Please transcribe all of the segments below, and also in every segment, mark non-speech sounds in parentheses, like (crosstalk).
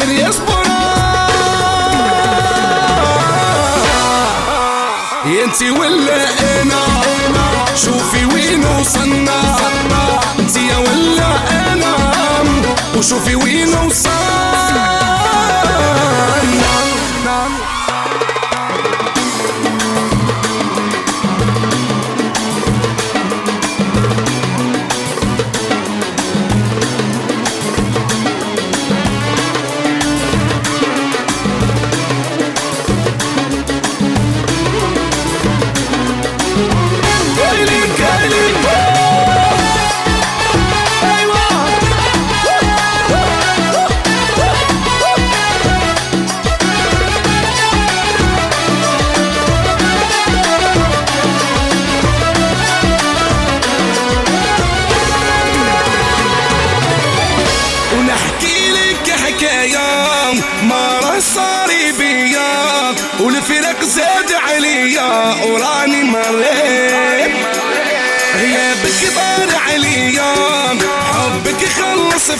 قادر يصبر انتي ولا أنا؟ شوفي وين وصلنا. انتي ولا أنا؟ وشوفي وين وصلنا.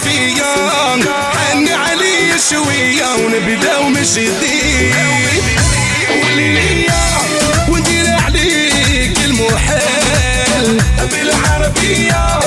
فيا يوم علي شوية ونبدا ومشدين والليا وندير عليك المحال بالعربية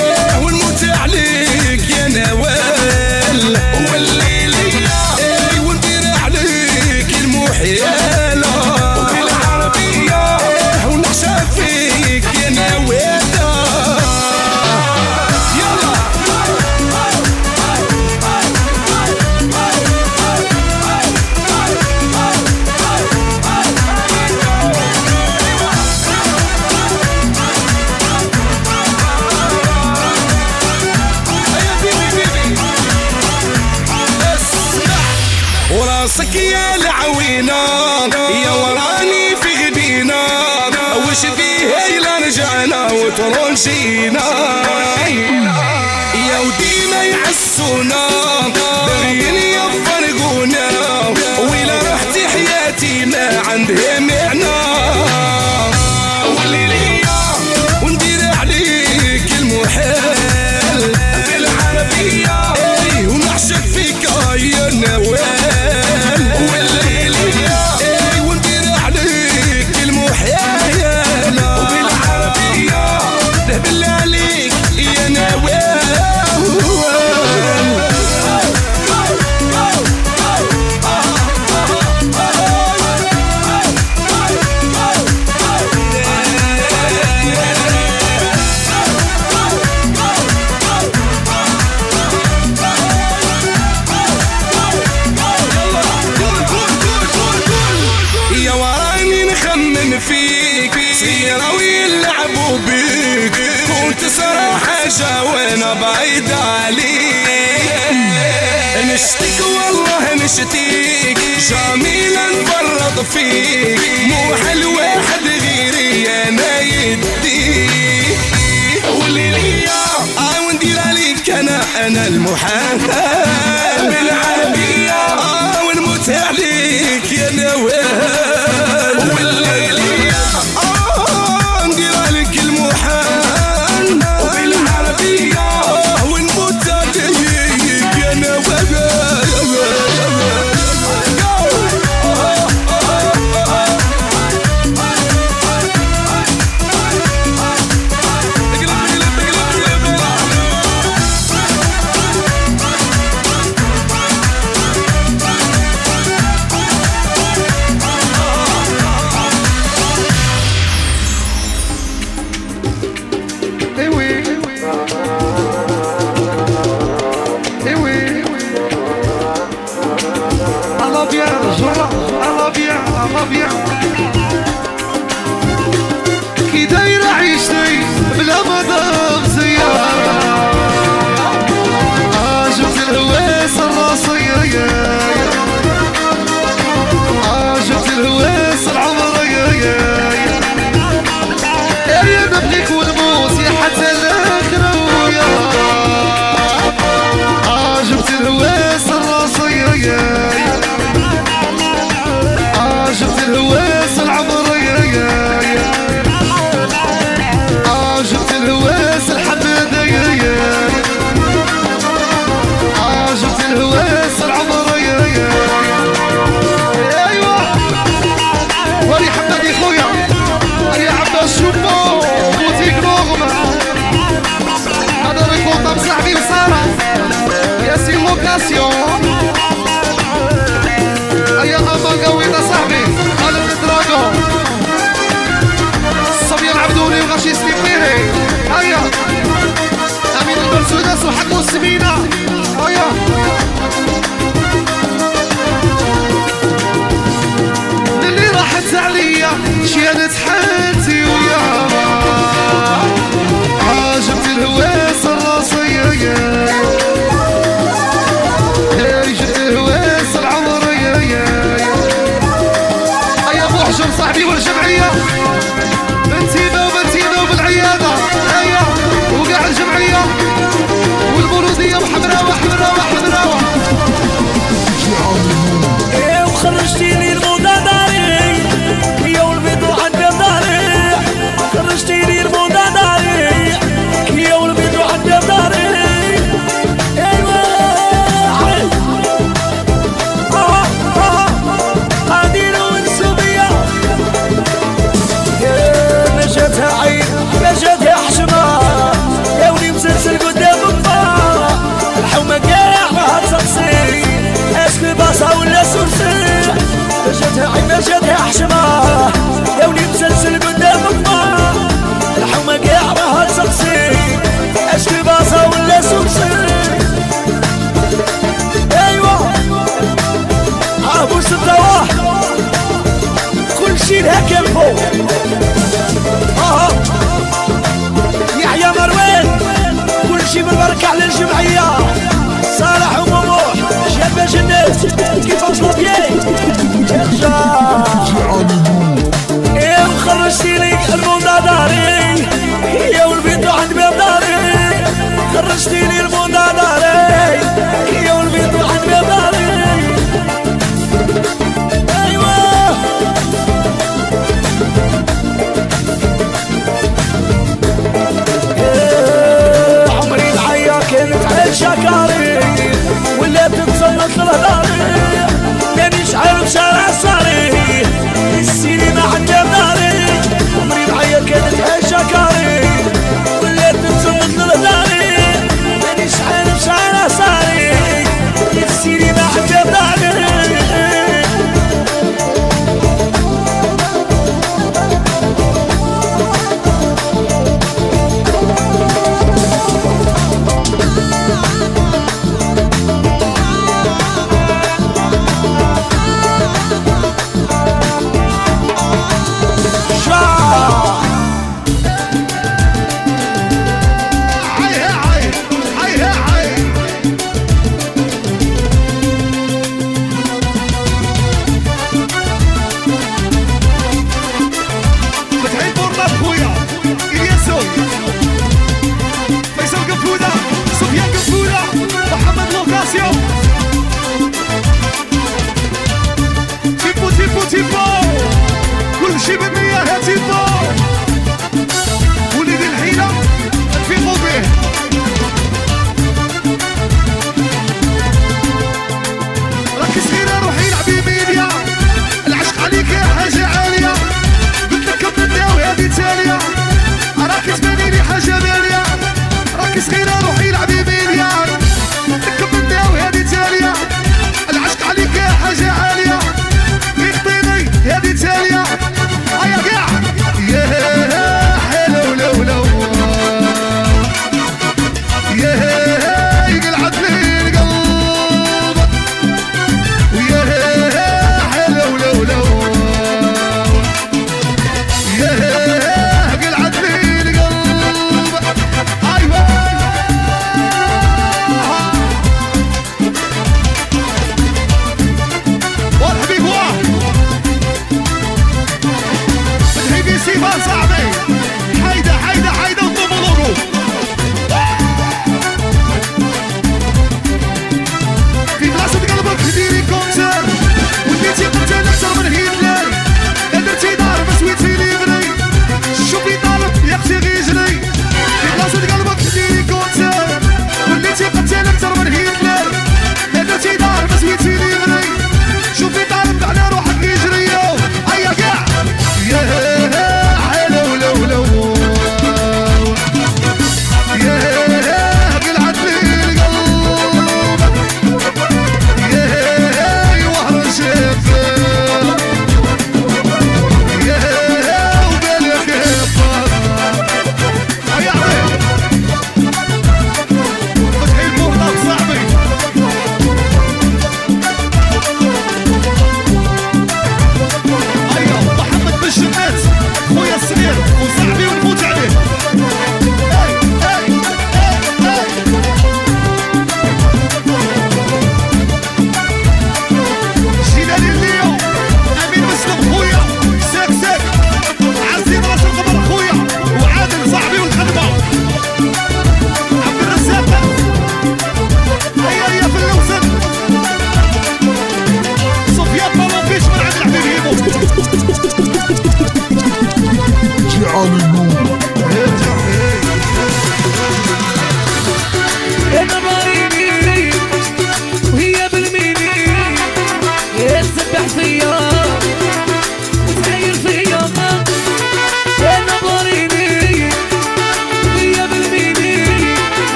جمعية صالح ومموح شبش الناس كيف اصلت ياي؟ إيه وخرجتي لي الموضة داري يا والبيض عند باب داري. خرجتي لي الموضة داري يا والبيض عند باب داري.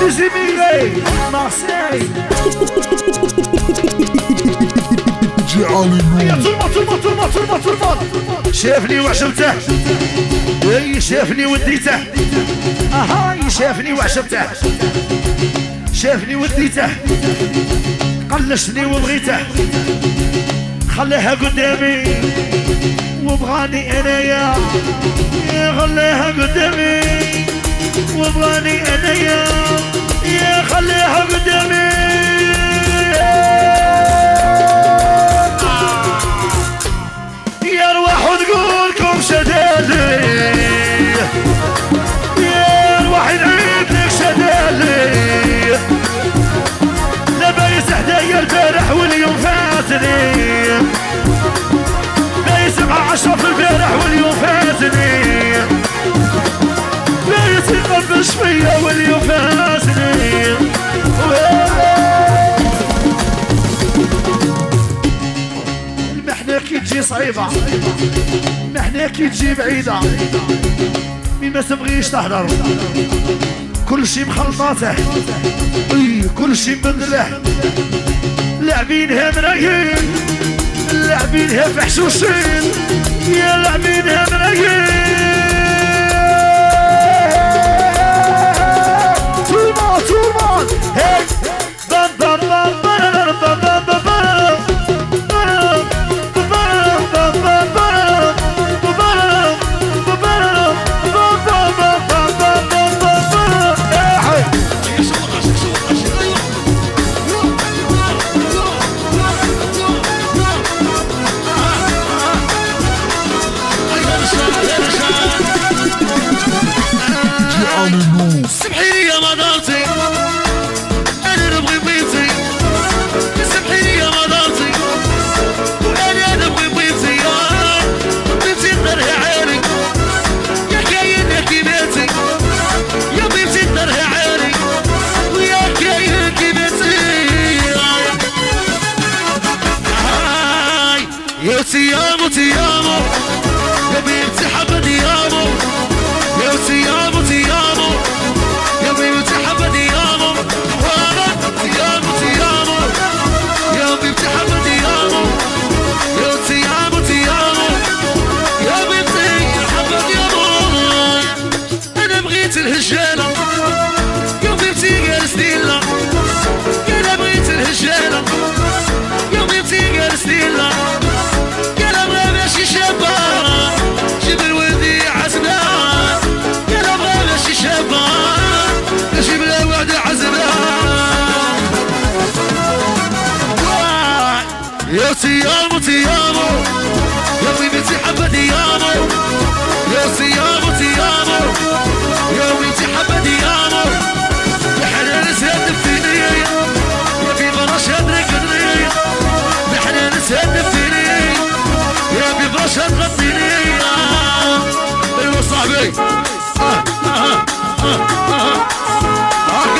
les émigrés, Marseille. Regarde tout le monde, tout le monde, tout le monde, tout le monde, tout le monde. شافني وعجبته شافني وديته أها شافني وعجبته شافني وديته قلشني وبغيته خليها قدامي وبغاني انايا خليها قدامي وبراني أنا يا يا خليها بدمي يا أرواح وتقولكم شدالي يا أرواح نعيد لك شدالي لبايس حدايا البارح واليوم فاتني. بايس مع عشرة في البارح واليوم فاتني. تقرب شوية واليوم فاسني المحنة كي تجي صعيبة المحنة كي تجي بعيدة مي ما تبغيش تهدر كل شي مخلطاته كل شي مبدله لاعبينها مرايين لاعبينها فحشوشين يا لاعبينها مرايين oturman Hey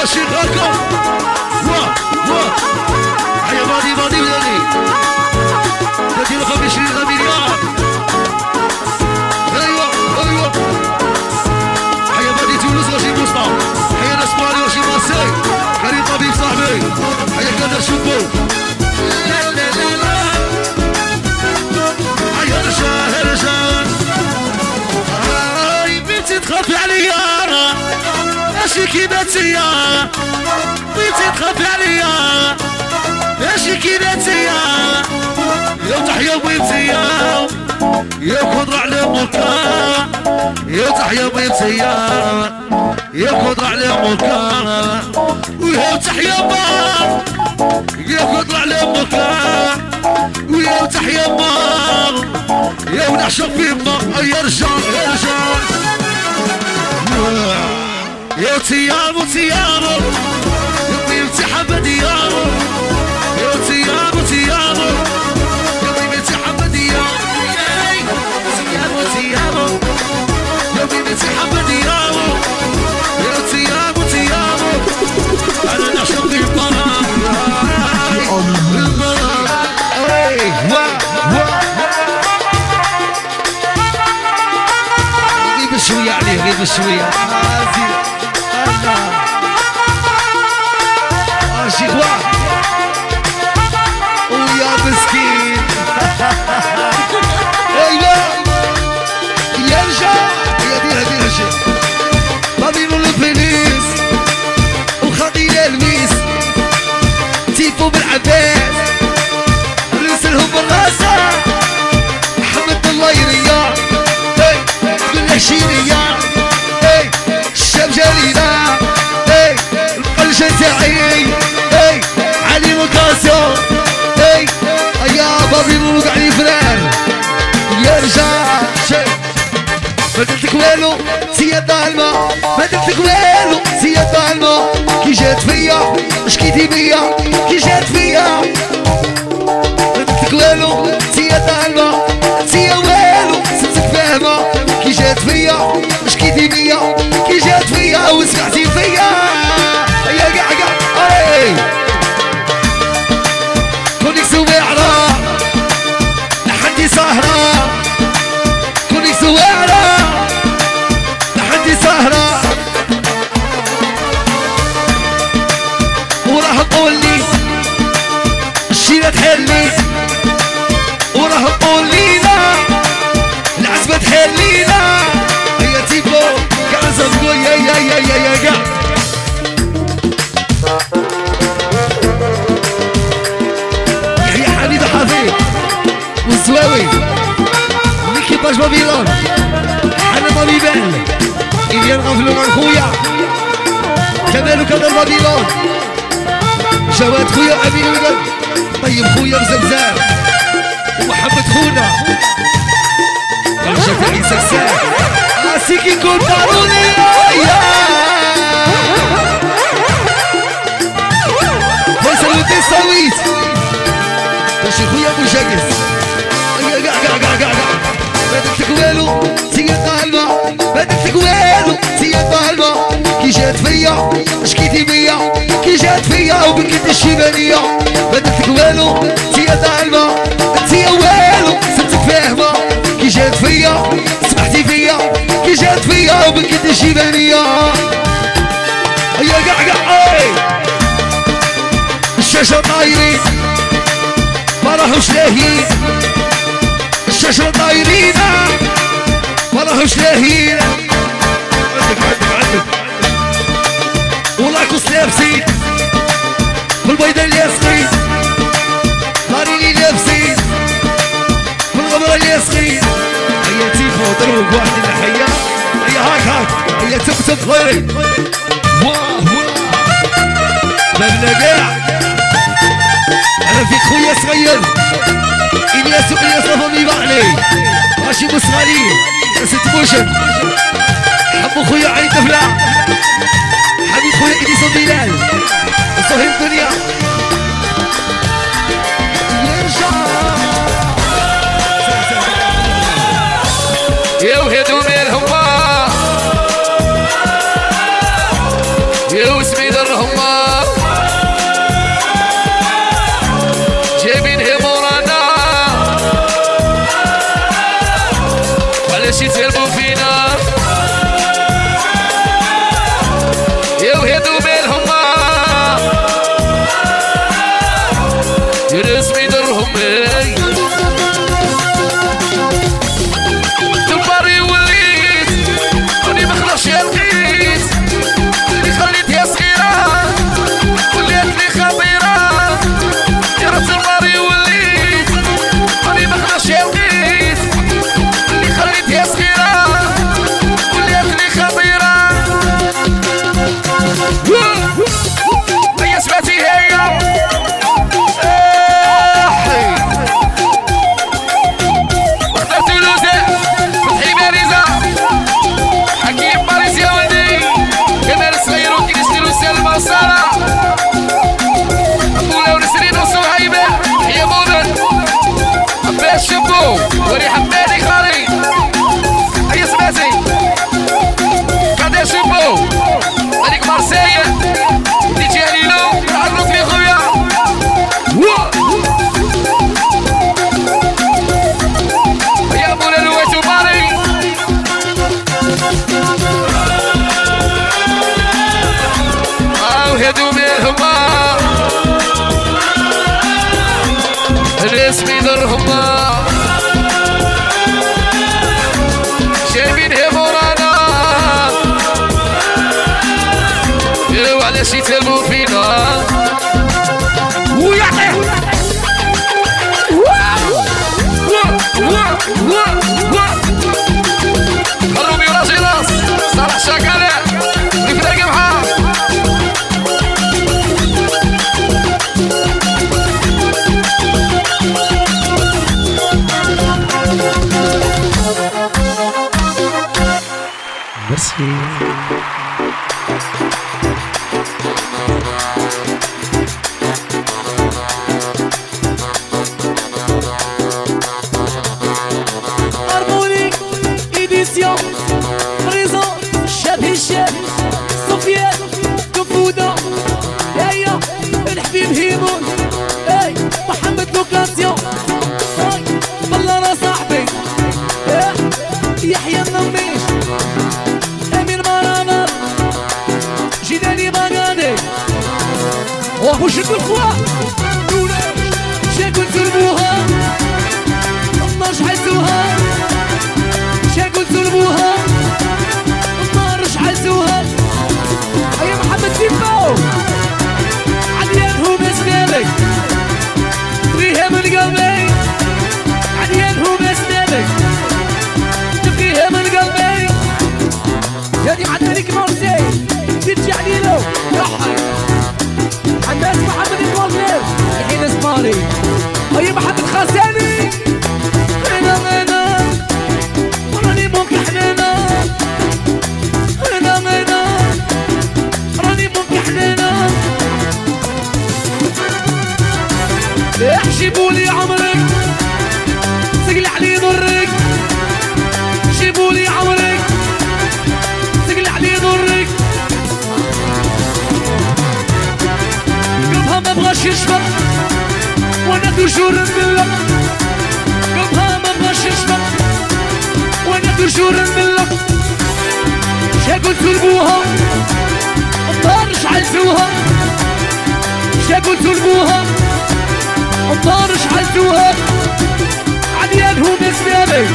Machine Record. يا بيتي تخاف عليا ماشي كي بيتي يا تحيا بيتي يا خضرة على موكا يا تحيا بيتي يا خضرة على موكا ويا تحيا بار يا خضرة على موكا ويا تحيا بار يا ونعشق في ما يا رجال يا رجال. يا تيابو تيابو يطيب تحب ديابو. يا تيابو تيابو يطيب تحب ديابو. تيابو تيابو يطيب تحب ديابو. يا تيابو تيابو أنا نعشق البراء البراء اي وا وا شوية عليه غير شوية. ما والو سيادة علما. ما والو سيادة علما. كي جات فيا شكيتي بيا. كي جات فيا. باش ما حنا ما بيبان إذا نغفلوا عن خويا كمال وكمال جواد خويا أمين ولد طيب خويا بزبزار ومحمد خونا رجع تعيس الساعة سيكي كون ضروري يا وتسويت باش درتك والو سي ما درتك والو سي قلبة كي جات فيا شكيتي بيا. كي جات فيا وبكيت الشيبانية درتك والو سي قلبة انت والو صرتك فاهمة. كي جات فيا سمحتي فيا. كي جات فيا وبكيت الشيبانية هيا قاع قاع أي. الشاشة طايرين ما راهوش لاهين الشاشة طايرين. ما راهوش لاهين عندك عندك عندك ولاكوس لابسين بالبيضة الياسقين طاريني لابسين بالغبرة الياسقين هيا تيفو ضربوا بواحد الناحية هيا هاك هاك. هيا تب تب خيري واه واه بابنا قاع أنا فيك خويا صغير. إلياس والياس رفض يبعني ماشي مصغري ست موشن حبو خويا عين طفلة حبيب خويا إديسون بلال صهيب الدنيا. تجور بالله. قلبها ما بغاش يشرب وأنا تجور بالله. شاكل سلبوها النار شعلتوها. شاكل سلبوها النار شعلتوها. عديانهم يا سبيابي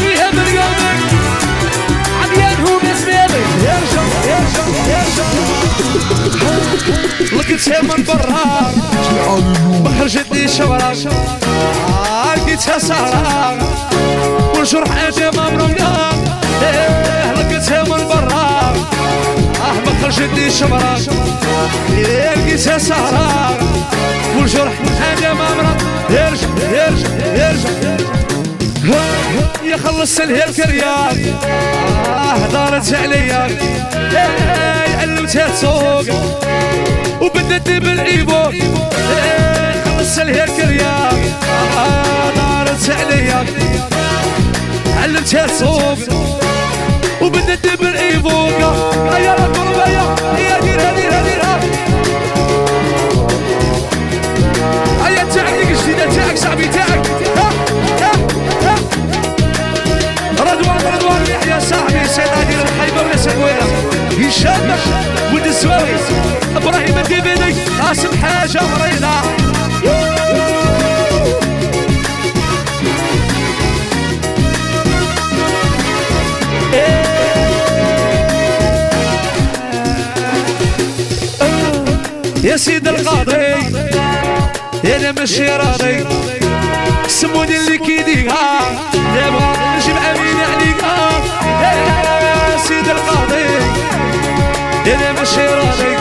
فيها من لقيتها من برا. ما خرجتني شورا لقيتها سهرة. والجرح أجي مبروكة إيه، لقيتها من برا. ما خرجتني شمرة لقيتها سهرة. والجرح أجي مبروك يرجع يرجع يرجع يخلص خلصت لها آه دارت عليا إيه، علمتها تسوق وبدت بالايبو إيه، خلصت لها الكريان آه دارت عليا علمتها تسوق وبدت بالايبو يا القربة يا يا ديرها ديرها ديرها هيا تاعك الجديدة تاعك صاحبي تاعك سكويره هشام ولد الزواوي إبراهيم قاسم حاجة مريضه يا سيد القاضي. أنا ماشي راضي. سموني اللي كيديها. يابا نجيب امين يا بشيرانك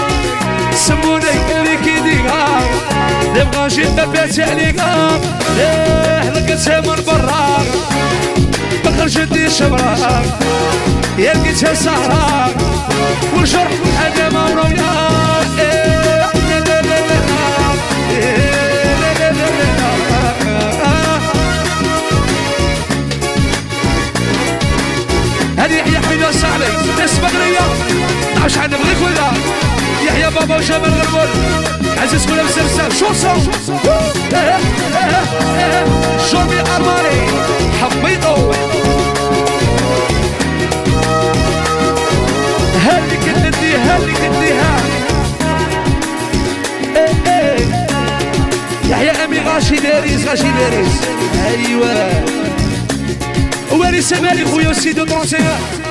سموني لك ديقا نبغى نجيب بابات عليك ليه لقيتها من برا ما خرجتني شبرا يا لقيتها سهرة والجرح أنا ما مرويا هذه يحيى حيداش علي تسبق ليا عاش حد بغيك ولا؟ يحيى بابا وجمال غربول عزيز كلها بزرزار شو بي أرماني حبيتو هذيك اللي نديها هذيك ها يحيى أمي غاشي داريس غاشي داريس ايوا واري سمالي خويا سيدو طرونسيان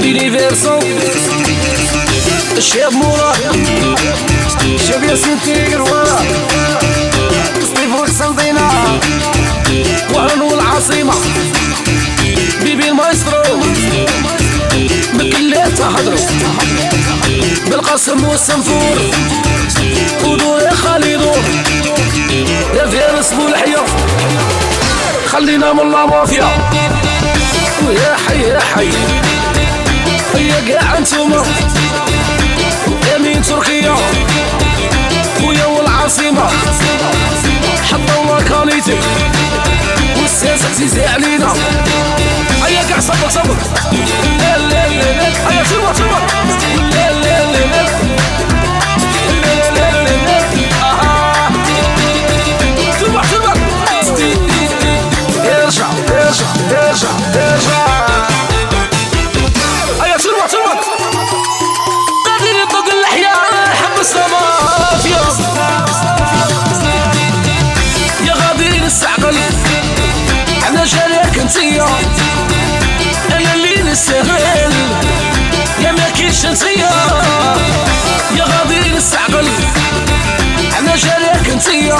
Universal الشاب مورا الشاب ياسين تيجر ورا سطيف القسنطينة وعنو العاصمة بيبي المايسترو مكلات تهضرو بالقسم والصنفور. ودور يا خالدور يا فارس بولحية خلينا من لا مافيا. ويا حي يا حي. يا قاع انتوما. يمين تركيا. خويا والعاصمة. حطوا الله كاليتي licença, dizer ali não. Aí é caça, samba, samba. Aí é chuva, chuva. Chuva, chuva. Deixa, deixa, deixa, deixa. انتيا أنا اللي نستاهل. يا ما كاينش انتيا يا غادي نستعقل. أنا جالك انتيا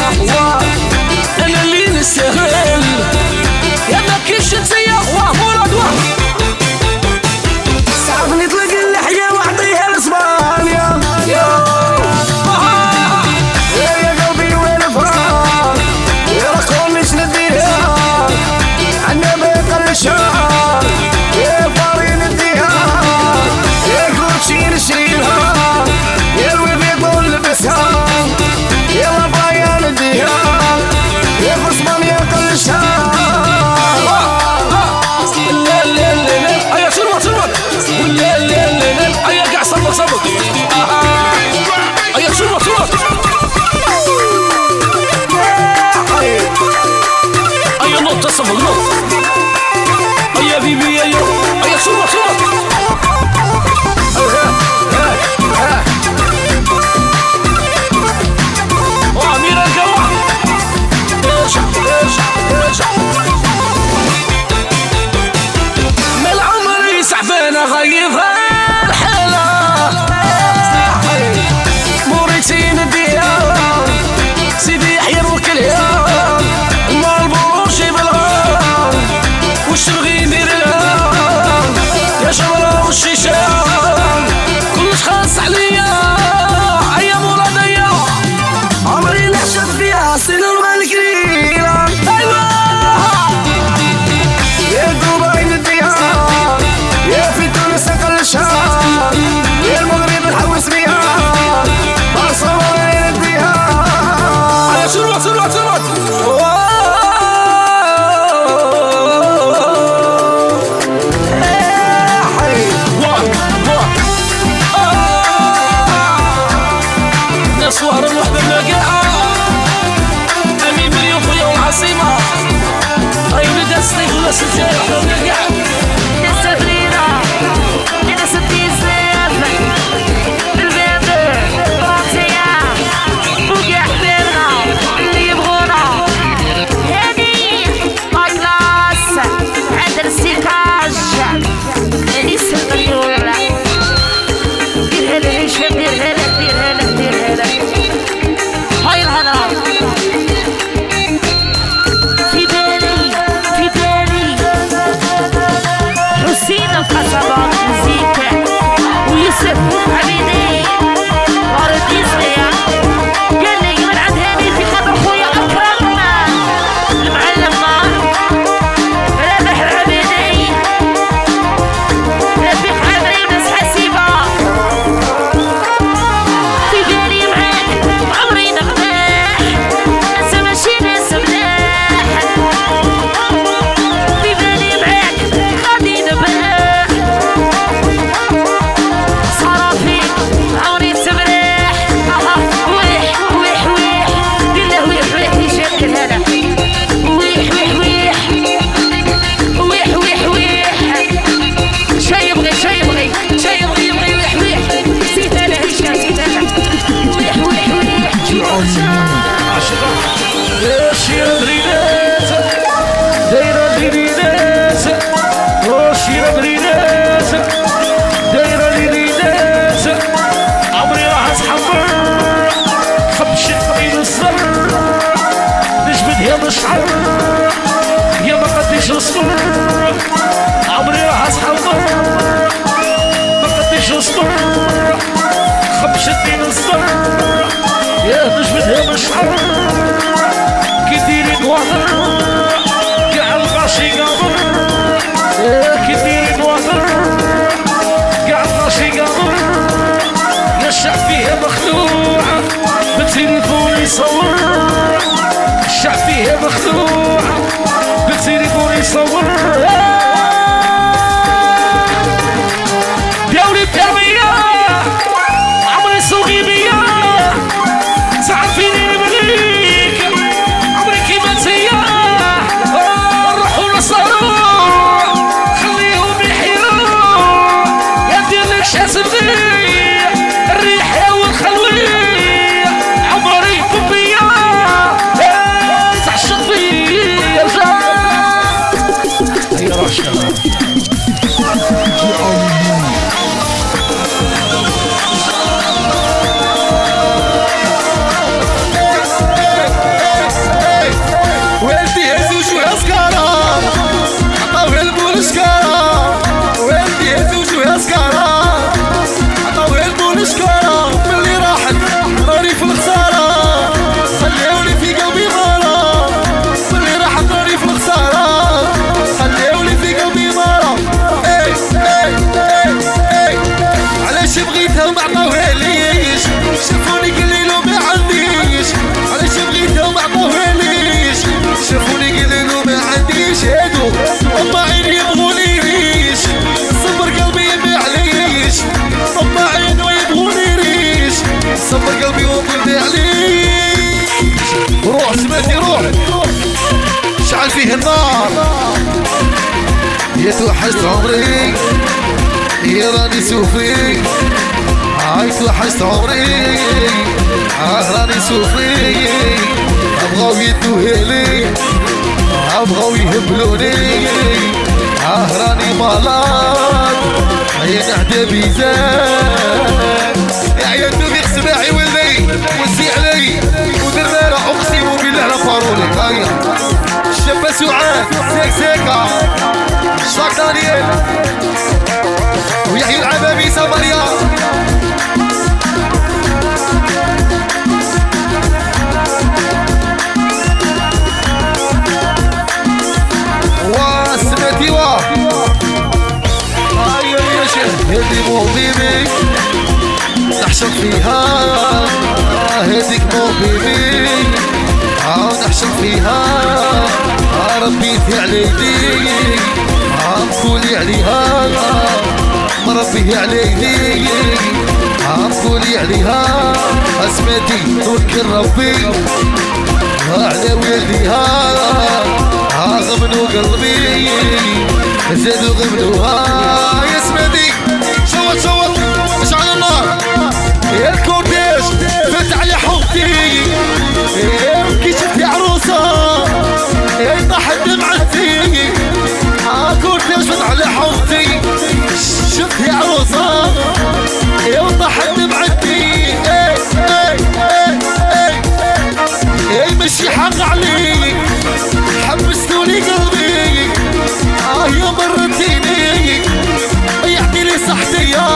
راني سوفي هاي توحشت عمري. راني سوفي أبغاو يدوهيلي. أبغاو يهبلوني. راني مالات يا نهدى بيزان يا عيال دوبي سماعي ولي. وزي علي. ودرارة أقسم بالله لا فارولي هيا شبه سعاد. سيك سيكا شاك دانيال ويحيى العبابي سامريا واسمتي وا هدي مو بيبي نحشر فيها هديك مو بيبي نحشر فيها ربيتي على يديك عم عليها مربيه على يديك عقولي عليها اسمتي توكل ربي على ولديها غمنو قلبي. زادوا غمنوها يا سمدي شوت شوت اشعل النار. يا الكورتيج فات على عروسه يا طاحت دمعتي كورتيج فات على حوضتي عروسه يا طاحت دمعتي إيه إيه إيه إيه إيه مشي حق عليك حبستوني قلبي آه يا مرتيني ضيعتي لي صحتي يا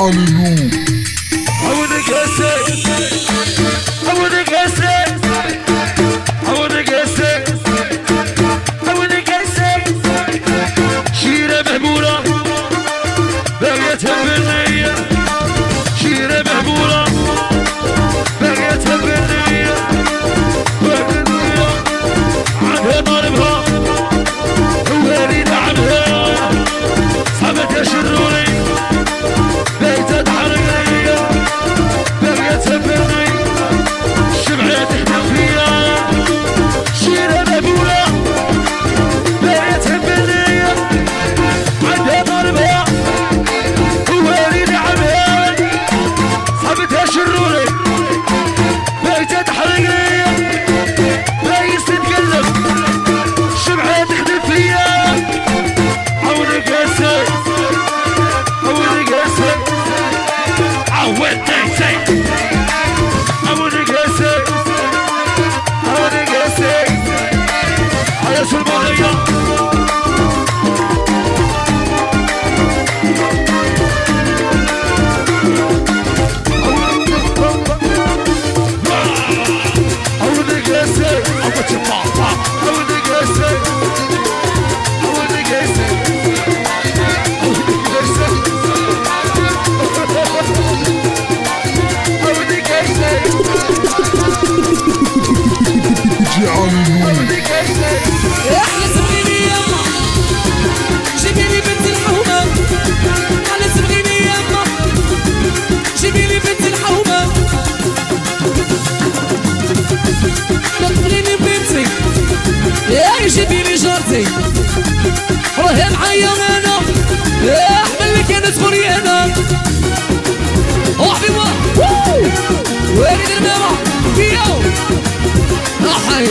Alléluia. احمل لك أنا تخوني أنا وحبيبة وين الماما فيو أحي.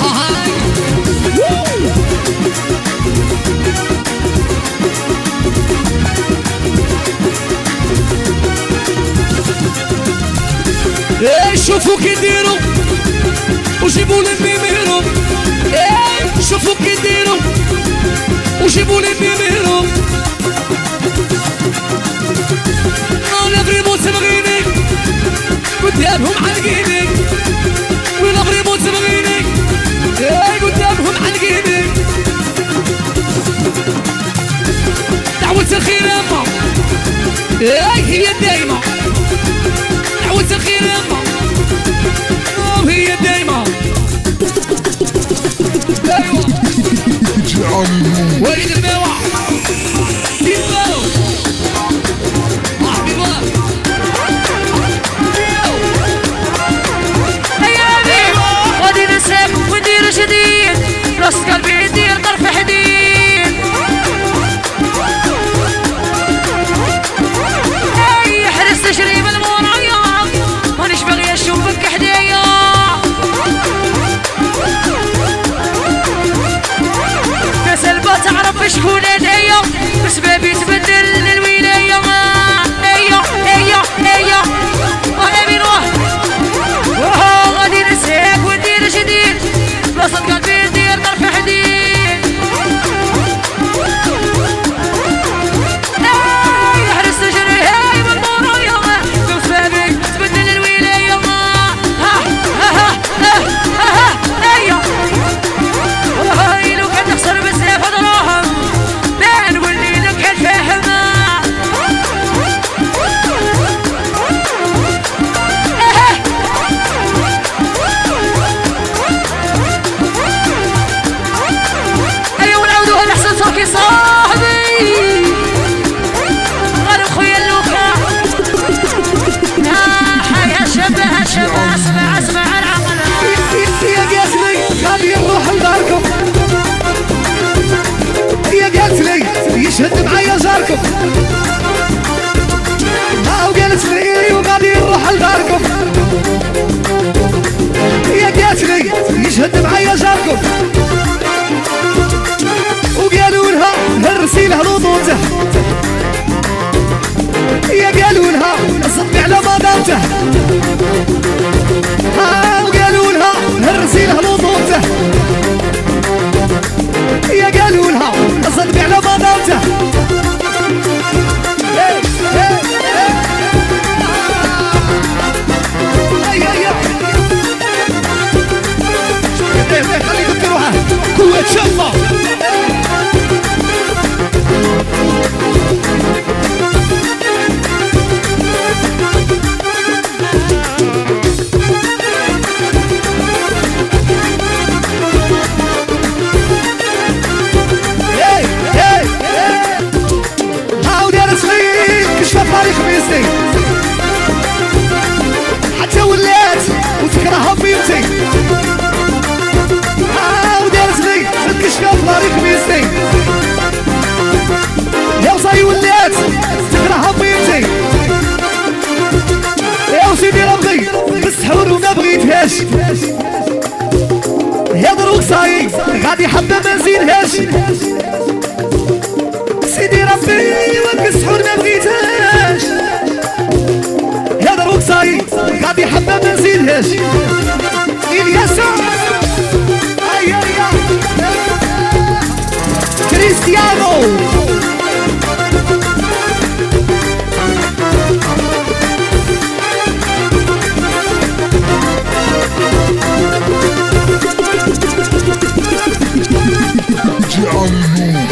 أحي. إيه شوفوا كيديروا وجيبوا لي ميميرو. إيه شوفوا كيديروا وجيبوا لي ميميرو. أنا فريمون تبغيني قدامهم علقيني فريمون تبغيني إيه قدامهم علقيني دعوة الخير يما إيه هي دايما دعوة الخير يما وهي دايما أيوه. (laughs) وليد الماوع ته آه، قالوا لها نهرسي له لطوفته يا قالوا لها اصدق على بضاوته صاي ولات تكره طيبتي يا وسيدي ربي بالسحور وما بغيتهاش يا دروك صاي غادي حبه ما نزيدهاش سيدي ربي وك السحور ما بغيتهاش يا دروك صاي غادي حبه ما نزيدهاش الياس ايا ايا كريستيانو Thiago.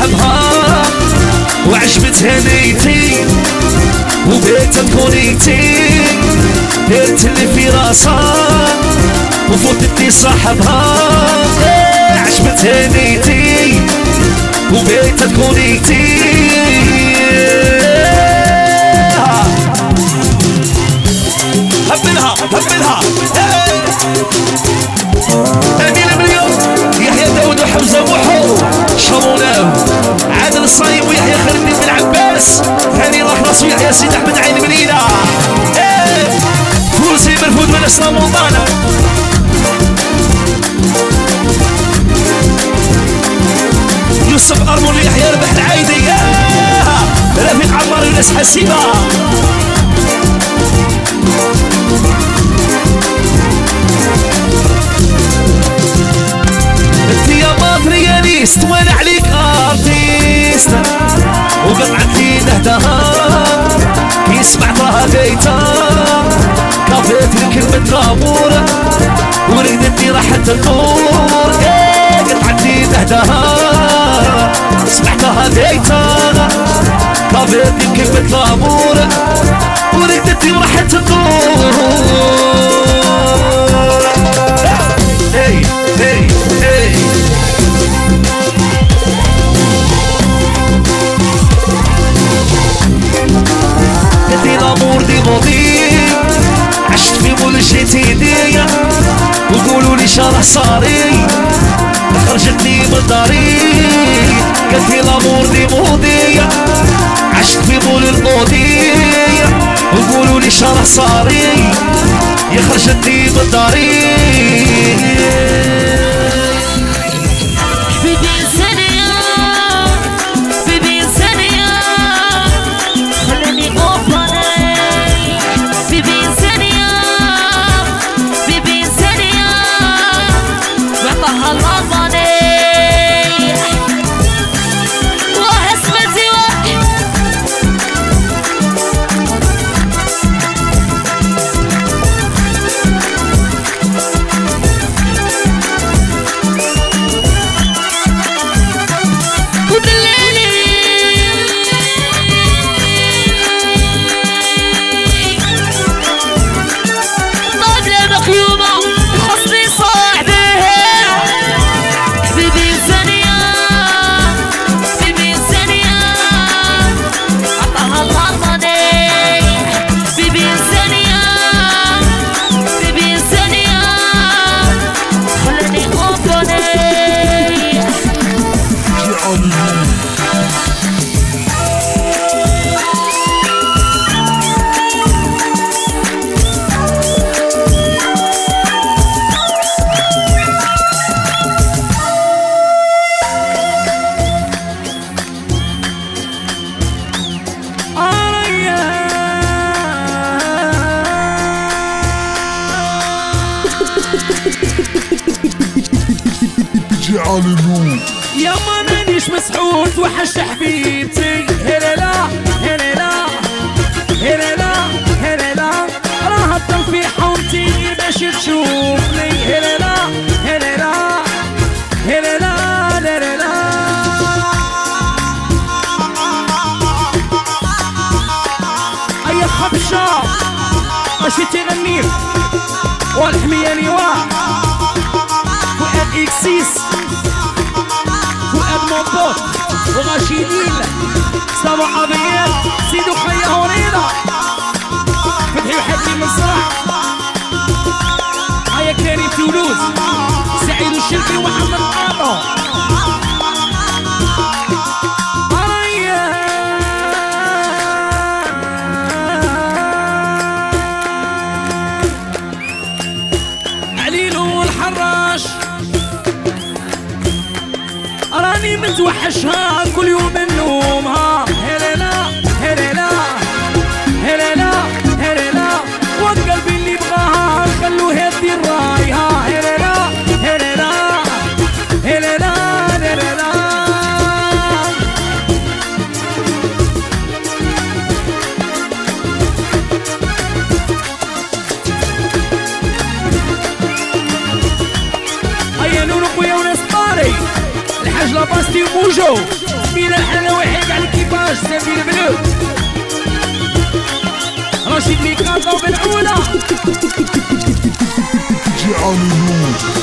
وفوتتني صاحبها وعجبتها نيتي وبيت كونيتي دارت اللي في راسها وفوتتني صاحبها. إيه، عجبتها نيتي وبيت كونيتي هبلها هبلها الصايم ويحيى الدين بن عباس. هاني الأخلص ويحيى سيد أحمد عين منينة إيه، فوزي مرفوض من أسلام وطانة يوسف أرمون ويحيى ربح العايدي إيه، رفيق عمار وناس حسيبة. انت يا ماترياليست وأنا عليك ارتيست وقطعتي نهدها كي سمعتها بيتا كافيت كلمة طابور ورقدتي راحت النور إيه قطعتي نهدها سمعتها بيتا كافيت كلمة طابور ورقدتي راحت النور Hey, hey, ماضي عشت في مول شتيدية وقولوا لي شرح صاري. خرجتني من داري قلتي الأمور دي ماضية عشت في مول الماضية وقولوا لي شرح صاري. يخرجتني من داري. لاباستي موجو ميلان حناوي حيد على الكيباج سمير بلوك رشيد ميكاطو بالعولة جعاني نوت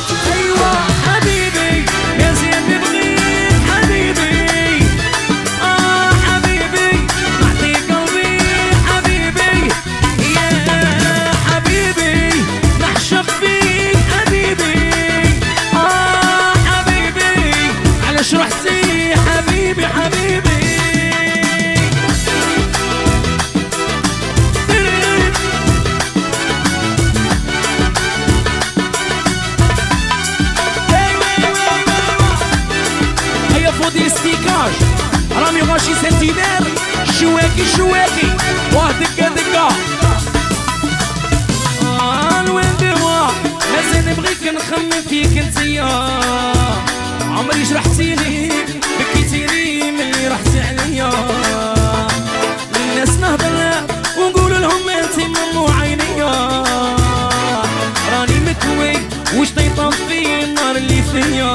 only leave in your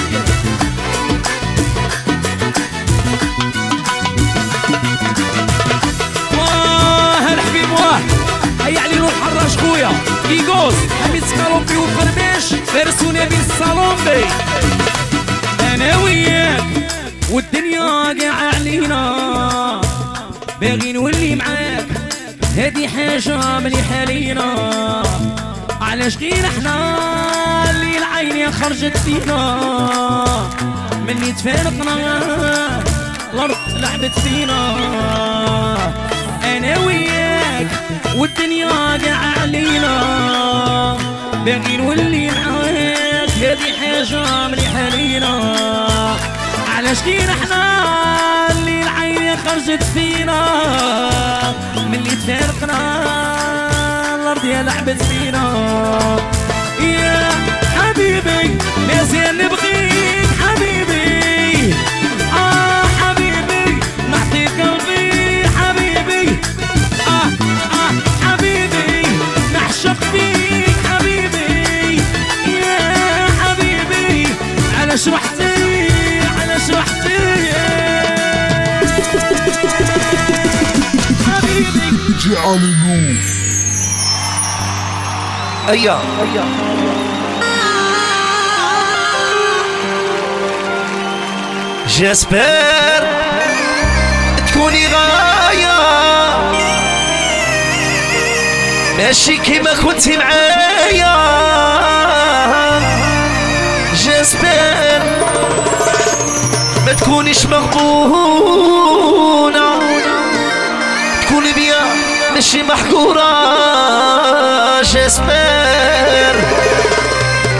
الفلوس حميد سكالوبي وقربيش فارسونا بين الصالون بي أنا وياك والدنيا قاع علينا باغي نولي معاك هادي حاجة مليحة لينا علاش غير إحنا اللي العين خرجت فينا مني تفارقنا الأرض لعبت فينا أنا وياك والدنيا قاع علينا. باقي نولي نعيش هذه حاجة مليحة لينا علاش كي نحنا اللي العين خرجت فينا؟ ملي تفارقنا الأرض يا لعبت فينا. يا حبيبي مازال نبغيك. على على حبيبي أيوة. جاسبر تكوني غاية. ماشي كيما كنتي معايا. جاسبر ما تكونيش مغبونة. تكوني بيا ماشي محقورة جاسبر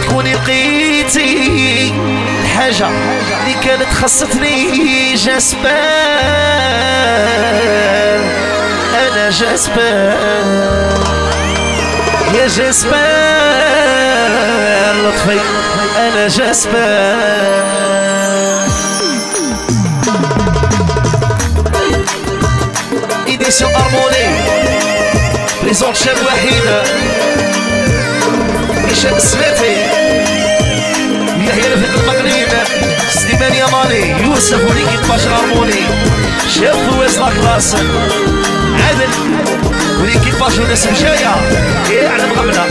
تكوني لقيتي الحاجة اللي كانت خصتني جاسبر أنا جاسبر يا جسبان لطفي أنا جسبان ايديسيون أرموني. بريزون شاب وحيدة هشام السلافي يحيى رفيق المغرب. سليمان يا مالي يوسف وليكي باشا أرموني. شاب فواز لاكلاس العدل. وليكيباج وناس مشايه على غمله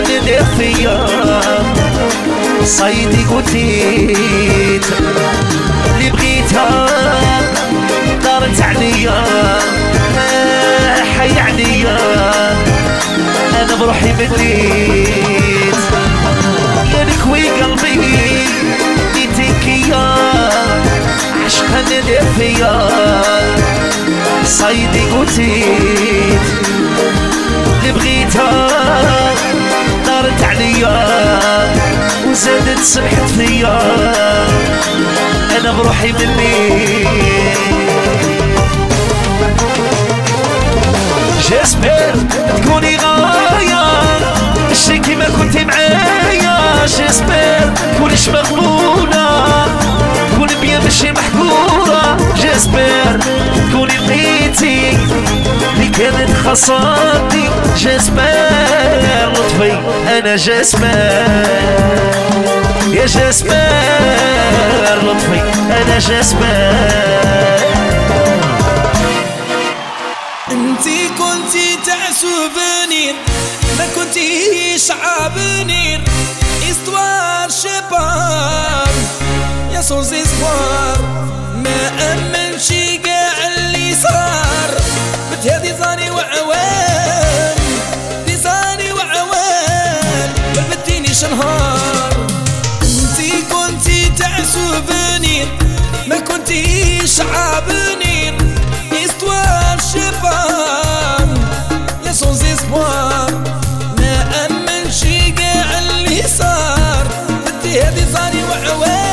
ندير فيا صيدي قتيت اللي بغيتها دارت عليا حي عليا أنا بروحي مليت ينكوي قلبي يديك يا عشقا ندير فيا صيدي اللي بغيتها دارت عليا وزادت سمحت فيا. أنا بروحي مني. جاسبر تكوني غاية. ماشي كيما كنتي معايا. جاسبر كلش مغبونة بيا ماشي محقورة جاسبر تكوني لقيتي اللي كانت خسرتي. جاسبر لطفي أنا جاسبر. يا جاسبر لطفي أنا جاسبر. عصوصي صغار ما أمن شي قاع اللي صار. بتهدي ظاني وعوان دي ظاني وعوان ما بدينيش نهار انتي كنتي تعسبني ما كنتيش عابني استوار شيفان يا سونزي صغار ما أمن شي قاع اللي صار. بدي هدي ظاني وعوان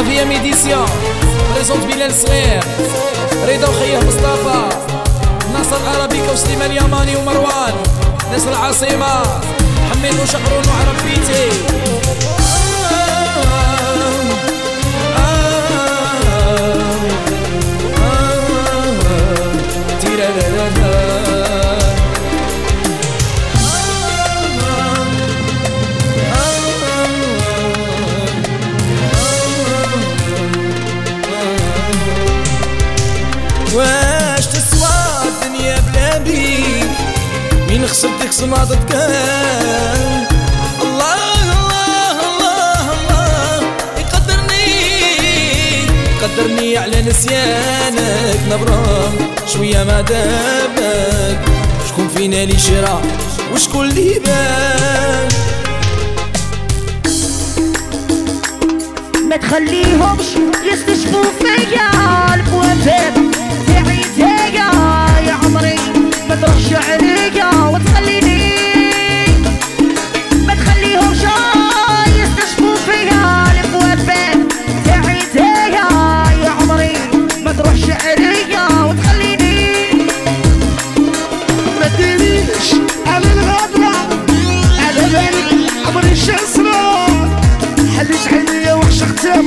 افيام ايديسيون بريزونت بلال صغير رضا وخيه مصطفى ناصر ارابيكا وسليمان يماني ومروان ناس العاصمه حميد وشقرون وعرب بيتي خسرتك صمادتك. الله الله الله الله. يقدرني يقدرني على نسيانك. نبرم شوية ما دابك. شكون فينا اللي شرا وشكون اللي بان؟ ما تخليهمش يستشفوا فيا. البوابات ترشع ليا وتخليني ما تخليهم جاي يستشفوا فيا. البوابات يا عيديا يا عمري ما ترشع ليا وتخليني ما تدينيش. أنا الغدرة على بالي عمري شنصرة حليت عينيا وعشقت يا